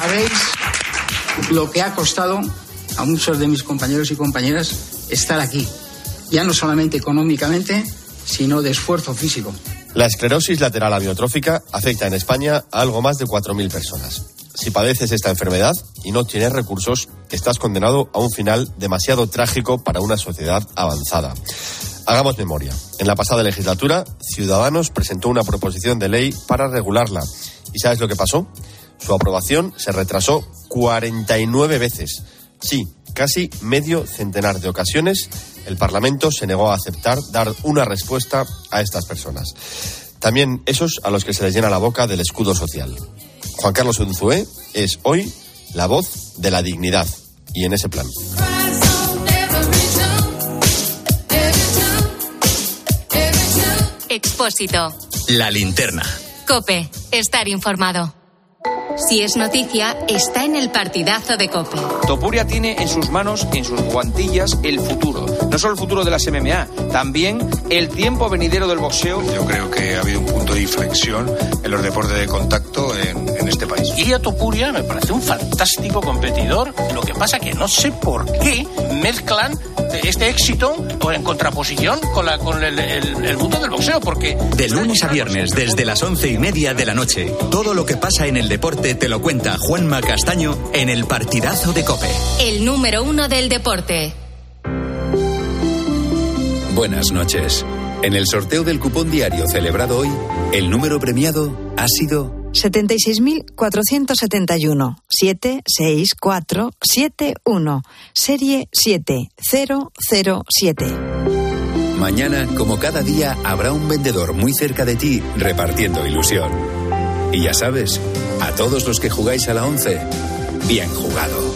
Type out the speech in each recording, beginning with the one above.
sabéis lo que ha costado a muchos de mis compañeros y compañeras estar aquí, ya no solamente económicamente, sino de esfuerzo físico. La esclerosis lateral amiotrófica afecta en España a algo más de 4.000 personas. Si padeces esta enfermedad y no tienes recursos, estás condenado a un final demasiado trágico para una sociedad avanzada. Hagamos memoria. En la pasada legislatura, Ciudadanos presentó una proposición de ley para regularla. ¿Y sabes lo que pasó? Su aprobación se retrasó 49 veces. Sí, casi medio centenar de ocasiones el Parlamento se negó a aceptar dar una respuesta a estas personas. También esos a los que se les llena la boca del escudo social. Juan Carlos Unzué es hoy la voz de la dignidad y en ese plan. Expósito. La linterna. Cope. Estar informado. Si es noticia, está en el partidazo de Cope. Topuria tiene en sus manos, en sus guantillas, el futuro. No solo el futuro de las MMA, también el tiempo venidero del boxeo. Yo creo que ha habido un punto de inflexión en los deportes de contacto en, este país. Ilia Topuria me parece un fantástico competidor. Lo que pasa que no sé por qué mezclan este éxito en contraposición con, la, con el, el, el mundo del boxeo, porque... De lunes a viernes, desde las once y media de la noche, todo lo que pasa en el deporte te lo cuenta Juanma Castaño en el partidazo de Cope. El número uno del deporte. Buenas noches. En el sorteo del cupón diario celebrado hoy, el número premiado ha sido 76.471 76471 serie 7007. Mañana, como cada día, habrá un vendedor muy cerca de ti repartiendo ilusión. Y ya sabes, a todos los que jugáis a la 11, bien jugado.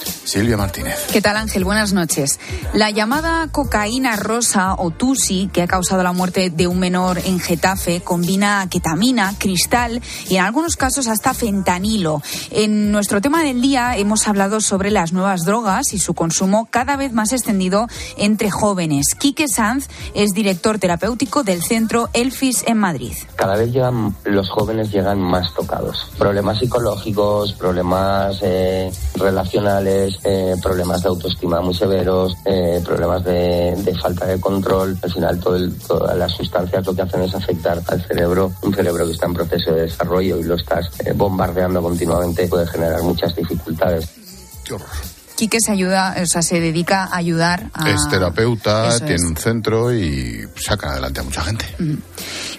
Silvia Martínez. ¿Qué tal Ángel? Buenas noches. La llamada cocaína rosa o tusi, que ha causado la muerte de un menor en Getafe, combina ketamina, cristal y en algunos casos hasta fentanilo. En nuestro tema del día hemos hablado sobre las nuevas drogas y su consumo cada vez más extendido entre jóvenes. Quique Sanz es director terapéutico del centro Elfis en Madrid. Cada vez llegan, los jóvenes llegan más tocados. Problemas psicológicos, problemas eh, relacionales, eh, problemas de autoestima muy severos, eh, problemas de, de, falta de control. Al final, todo el, todas las sustancias lo que hacen es afectar al cerebro. Un cerebro que está en proceso de desarrollo y lo estás eh, bombardeando continuamente puede generar muchas dificultades. Qué horror. Quique se ayuda, o sea, se dedica a ayudar a... Es terapeuta, Eso tiene es. un centro y saca adelante a mucha gente.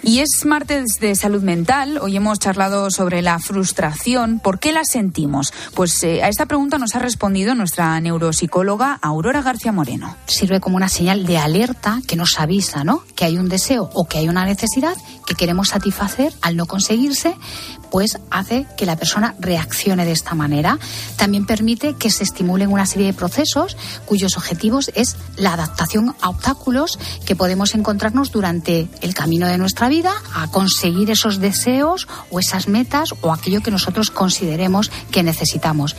Y es martes de salud mental. Hoy hemos charlado sobre la frustración. ¿Por qué la sentimos? Pues eh, a esta pregunta nos ha respondido nuestra neuropsicóloga Aurora García Moreno. Sirve como una señal de alerta que nos avisa, ¿no? Que hay un deseo o que hay una necesidad que queremos satisfacer al no conseguirse, pues hace que la persona reaccione de esta manera. También permite que se estimulen una serie de procesos cuyos objetivos es la adaptación a obstáculos que podemos encontrarnos durante el camino de nuestra vida a conseguir esos deseos o esas metas o aquello que nosotros consideremos que necesitamos.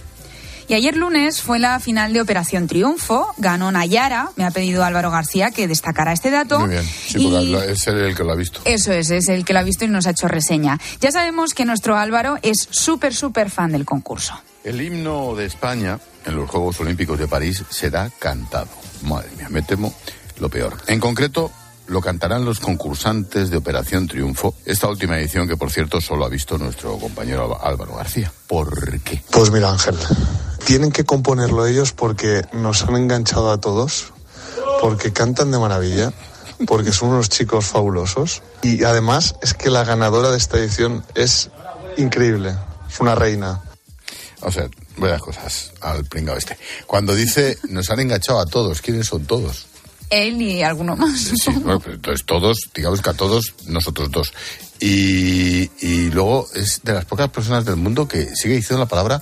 Y ayer lunes fue la final de Operación Triunfo. Ganó Nayara. Me ha pedido Álvaro García que destacara este dato. Muy bien, sí, Y- es él el que lo ha visto. Eso es, es el que lo ha visto y nos ha hecho reseña. Ya sabemos que nuestro Álvaro es súper, súper fan del concurso. El himno de España en los Juegos Olímpicos de París será cantado. Madre mía, me temo lo peor. En concreto, lo cantarán los concursantes de Operación Triunfo, esta última edición que, por cierto, solo ha visto nuestro compañero Álvaro García. ¿Por qué? Pues mira, Ángel, tienen que componerlo ellos porque nos han enganchado a todos, porque cantan de maravilla, porque son unos chicos fabulosos y además es que la ganadora de esta edición es increíble, es una reina. O sea, varias cosas al pringao este. Cuando dice, nos han enganchado a todos, ¿quiénes son todos? Él y alguno más. Sí, bueno, entonces todos, digamos que a todos, nosotros dos. Y, y luego es de las pocas personas del mundo que sigue diciendo la palabra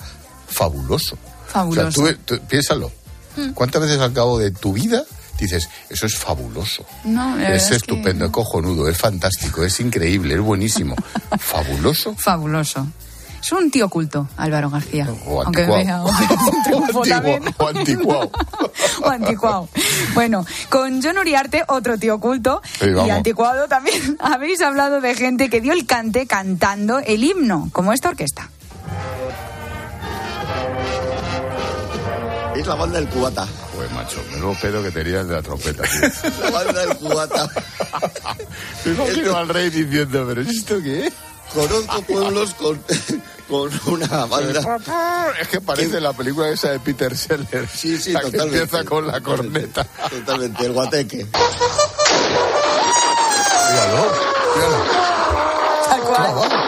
fabuloso. Fabuloso. O sea, tú, tú- piénsalo. Mm. ¿Cuántas veces al cabo de tu vida dices, eso es fabuloso? No, Es verdad es que- estupendo, es cojonudo, es fantástico, es increíble, es buenísimo. ¿Fabuloso? Fabuloso. Es un tío culto, Álvaro García. O anticuado. O anticuado. o anticuado. Bueno, con John Uriarte, otro tío culto Sí, y anticuado también, habéis hablado de gente que dio el cante cantando el himno, como esta orquesta. Es la banda del cubata. Pues macho, menudo pedo que tenías de la trompeta, tío. La banda del cubata. Me imagino al rey diciendo, ¿pero esto qué es? Conozco pueblos con, con una banda. Es que parece la película esa de Peter Seller. Sí, sí, la que totalmente. empieza con la corneta. Totalmente, el guateque. Míralo, míralo. Tal cual.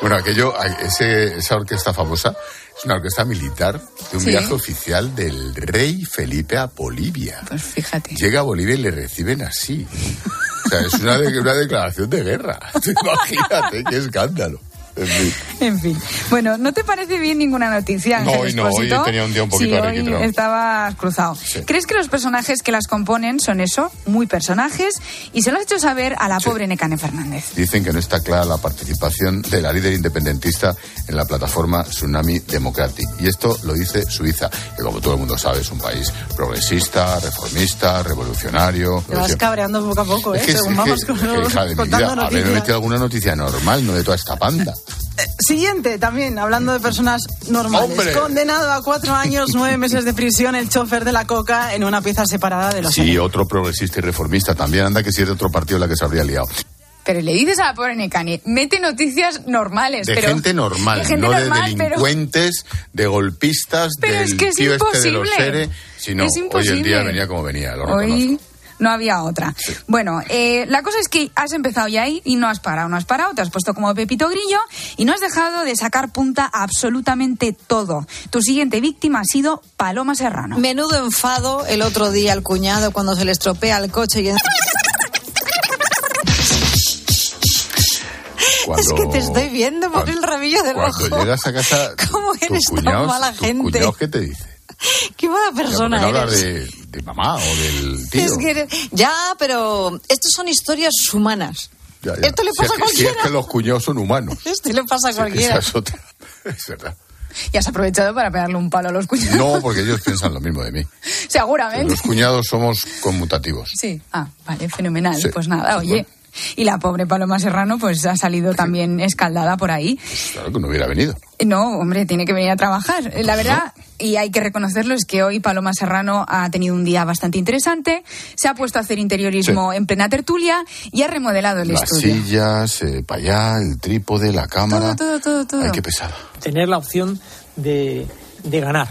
Bueno, aquello, ese, esa orquesta famosa es una orquesta militar de un Sí. viaje oficial del rey Felipe a Bolivia. Pues fíjate. Llega a Bolivia y le reciben así. O sea, es una, de- una declaración de guerra. Imagínate, qué escándalo. En fin. En fin. Bueno, ¿no te parece bien ninguna noticia? No, hoy no, hoy tenía un día un poquito sí, hoy estabas cruzado. Sí. ¿Crees que los personajes que las componen son eso, muy personajes? Y se lo has hecho saber a la pobre Necane Fernández. Dicen que no está clara la participación de la líder independentista en la plataforma Tsunami Democratic. Y esto lo dice Suiza, que como todo el mundo sabe es un país progresista, reformista, revolucionario. Te vas cabreando poco a poco, ¿eh? Es que, Según es vamos que- con- es que, hija de mi contando noticias. metido alguna noticia normal, no de toda esta panda. Siguiente, también, hablando de personas normales. ¡Hombre! Condenado a cuatro años, nueve meses de prisión, el chofer de la coca en una pieza separada de los Sí, otro progresista y reformista también. Anda que si es de otro partido la que se habría liado. Pero le dices a la pobre Necane, mete noticias normales. De pero, gente normal, de gente no de normal, pero- delincuentes, de golpistas, Pero del es que es tío este de los imposible. seres. Si no, Es hoy el imposible. día venía como venía, lo reconozco. No había otra. Bueno, eh, la cosa es que has empezado ya ahí y no has parado, no has parado, te has puesto como Pepito Grillo y no has dejado de sacar punta a absolutamente todo. Tu siguiente víctima ha sido Paloma Serrano. Menudo enfado el otro día al cuñado cuando se le estropea el coche y... en- Cuando- Es que te estoy viendo por el rabillo del Cuando ojo. llegas a casa, ¿Cómo eres tan mala gente? ¿qué te dicen? Qué mala Ya, ¿por qué persona no eres. de, de mamá o del tío? Es que Ya, pero estas son historias humanas. Ya, ya. esto le Si pasa es a que- Si es cualquiera. que los cuñados son humanos. Esto le pasa a cualquiera. Es otra. Es verdad. Y has aprovechado para pegarle un palo a los cuñados. No, porque ellos piensan lo mismo de mí. Seguramente. Los cuñados somos conmutativos. Sí. Ah, vale, fenomenal. Sí. Pues nada, oye. Y la pobre Paloma Serrano pues ha salido también escaldada por ahí. Claro que no hubiera venido. No, hombre, tiene que venir a trabajar. La verdad, y hay que reconocerlo, es que hoy Paloma Serrano ha tenido un día bastante interesante, se ha puesto a hacer interiorismo en plena tertulia y ha remodelado el Las estudio. sillas, eh, para allá, el trípode, la cámara. Todo, todo, todo, todo. Ay, qué pesado. tener la opción de, de ganar.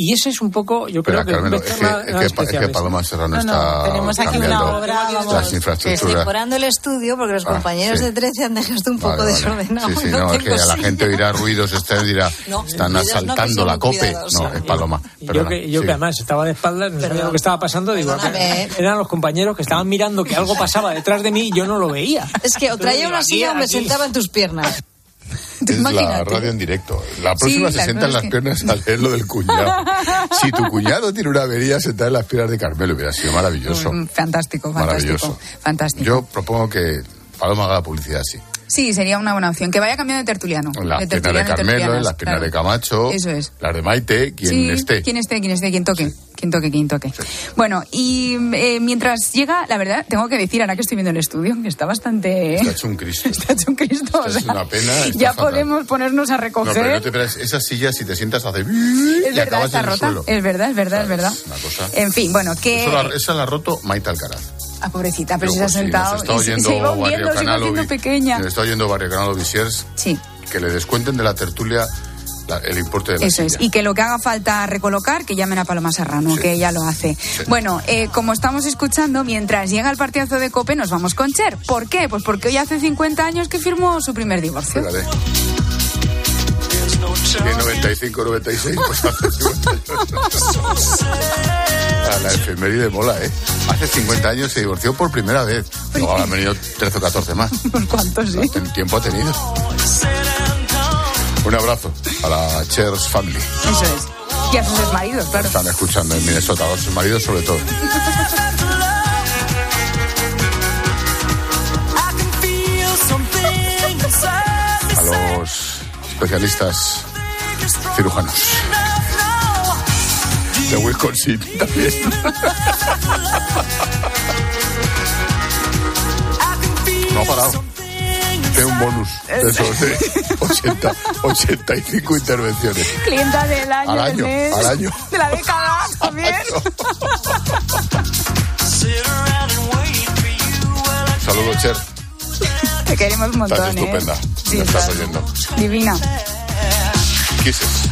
Y ese es un poco, yo Pero, creo que... Carmelo, es que, es que es. Paloma Serrano No, no, está tenemos aquí cambiando una obra, vamos, las infraestructuras. Decorando el estudio porque los Ah, compañeros sí. de 13 han dejado esto un poco Vale, vale. desordenado. Sí, sí, No no, es que a la gente oirá ruidos, este dirá, No, están asaltando la cope. No, es Paloma. Y yo Perdona, que, yo sí. que además estaba de espaldas, no sabía lo que estaba pasando, digo, Perdóname. eran los compañeros que estaban mirando que algo pasaba detrás de mí y yo no lo veía. Es que o traía una silla o me sentaba en tus piernas. Es la radio en directo. La próxima Sí, se la sienta en verdad las que- piernas a leer lo del cuñado. Si tu cuñado tiene una avería sentada en las piernas de Carmelo, hubiera sido maravilloso. Mm, Fantástico, fantástico. Maravilloso. Fantástico. Yo propongo que Paloma haga la publicidad así. Sí, sería una buena opción. Que vaya cambiando de tertuliano. Las de de Carmelo, piernas claro. de Camacho, Eso es. las de Maite, quien sí, esté. Quien esté, quien esté, quien toque. Quien toque, quien toque. Bueno, y eh, mientras llega, la verdad, tengo que decir, ahora que estoy viendo el estudio, que está bastante... Está hecho un Cristo. Está hecho un Cristo. o sea, una pena, ya fatal. podemos ponernos a No, recoger. pero no te esperas, esas sillas si te sientas hace... es y verdad, acabas está en el rota. suelo. Es verdad, es verdad, es verdad. Una cosa... En fin, bueno, que... Eso la- esa la ha roto Maite Alcaraz. Ah, pobrecita, pero Luego, se ha sí, sentado nos está y se, iba hundiendo, se iba haciendo pequeña. Nos está oyendo Barrio Canalo Visiers. Sí. Que le descuenten de la tertulia la- el importe de la Eso es. Y que lo que haga falta recolocar, que llamen a Paloma Serrano, que ella lo hace. Bueno, eh, como estamos escuchando, mientras llega el partidazo de Cope, nos vamos con Cher. ¿Por qué? Pues porque hoy hace 50 años que firmó su primer divorcio. Fíjate. Que 95, 96, pues hace 50 años. A la efeméride mola, ¿eh? Hace 50 años se divorció por primera vez. Luego han venido 13 o 14 más. ¿Por cuántos, sí? Tiempo ha tenido. Un abrazo a la Cher's Family. Eso es. Y a sus maridos, claro. Están escuchando en Minnesota, a sus maridos sobre todo. A los especialistas cirujanos de Wisconsin también. No ha parado. Tiene un bonus de esos de 80, 85 intervenciones. Clienta del año, Al del año, mes, al año. de la década también. Saludos, Cher. Te queremos un montón, Estás ¿eh? estupenda. Sí, Me estás estás oyendo. Divina. Kisses.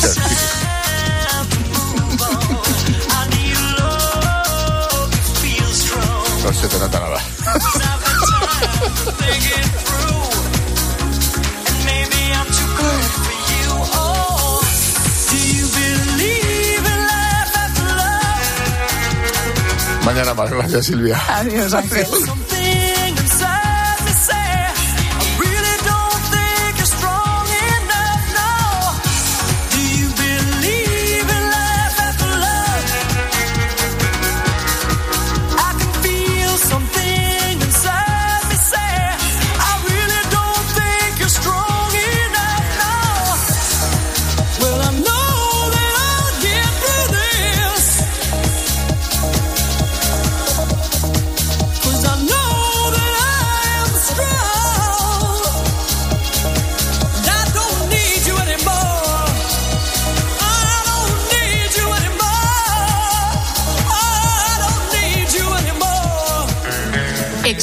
Cher, kisses. No se te nota nada. Mañana más. Gracias, Silvia. Adiós, Ángel.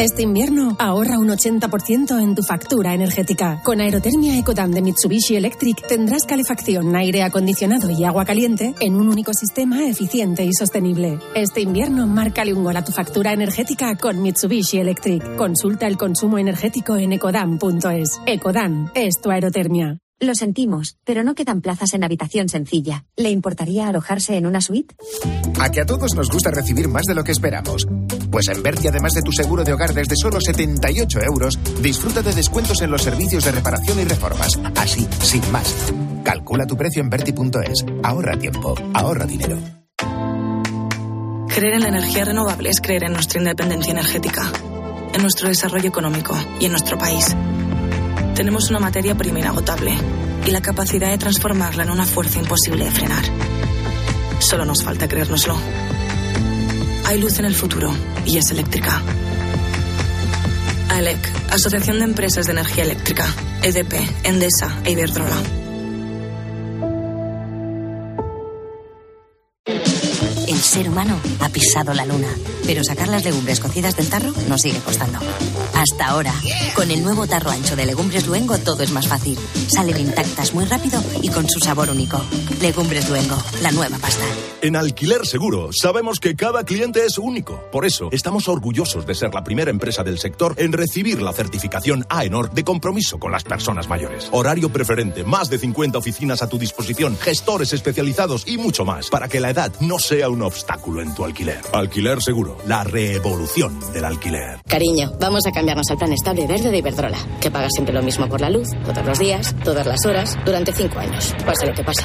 Este invierno ahorra un 80% en tu factura energética. Con Aerotermia Ecodan de Mitsubishi Electric tendrás calefacción, aire acondicionado y agua caliente en un único sistema eficiente y sostenible. Este invierno márcale un gol a tu factura energética con Mitsubishi Electric. Consulta el consumo energético en ecodan.es. Ecodan es tu aerotermia. Lo sentimos, pero no quedan plazas en habitación sencilla. ¿Le importaría alojarse en una suite? A que a todos nos gusta recibir más de lo que esperamos. Pues en Berti, además de tu seguro de hogar desde solo 78 euros, disfruta de descuentos en los servicios de reparación y reformas. Así, sin más. Calcula tu precio en Berti.es. Ahorra tiempo, ahorra dinero. Creer en la energía renovable es creer en nuestra independencia energética, en nuestro desarrollo económico y en nuestro país. Tenemos una materia prima inagotable y la capacidad de transformarla en una fuerza imposible de frenar. Solo nos falta creérnoslo. Hay luz en el futuro y es eléctrica. AELEC, Asociación de Empresas de Energía Eléctrica, EDP, Endesa e Iberdrola. Ser humano ha pisado la luna, pero sacar las legumbres cocidas del tarro nos sigue costando. Hasta ahora, con el nuevo tarro ancho de Legumbres Luengo todo es más fácil. Salen intactas muy rápido y con su sabor único. Legumbres Luengo, la nueva pasta. En Alquiler Seguro sabemos que cada cliente es único. Por eso estamos orgullosos de ser la primera empresa del sector en recibir la certificación AENOR de compromiso con las personas mayores. Horario preferente, más de 50 oficinas a tu disposición, gestores especializados y mucho más para que la edad no sea un obstáculo en tu alquiler. Alquiler Seguro, la revolución del alquiler. Cariño, vamos a cambiarnos al plan estable verde de Iberdrola, que paga siempre lo mismo por la luz, todos los días, todas las horas, durante cinco años. Pase lo que pase.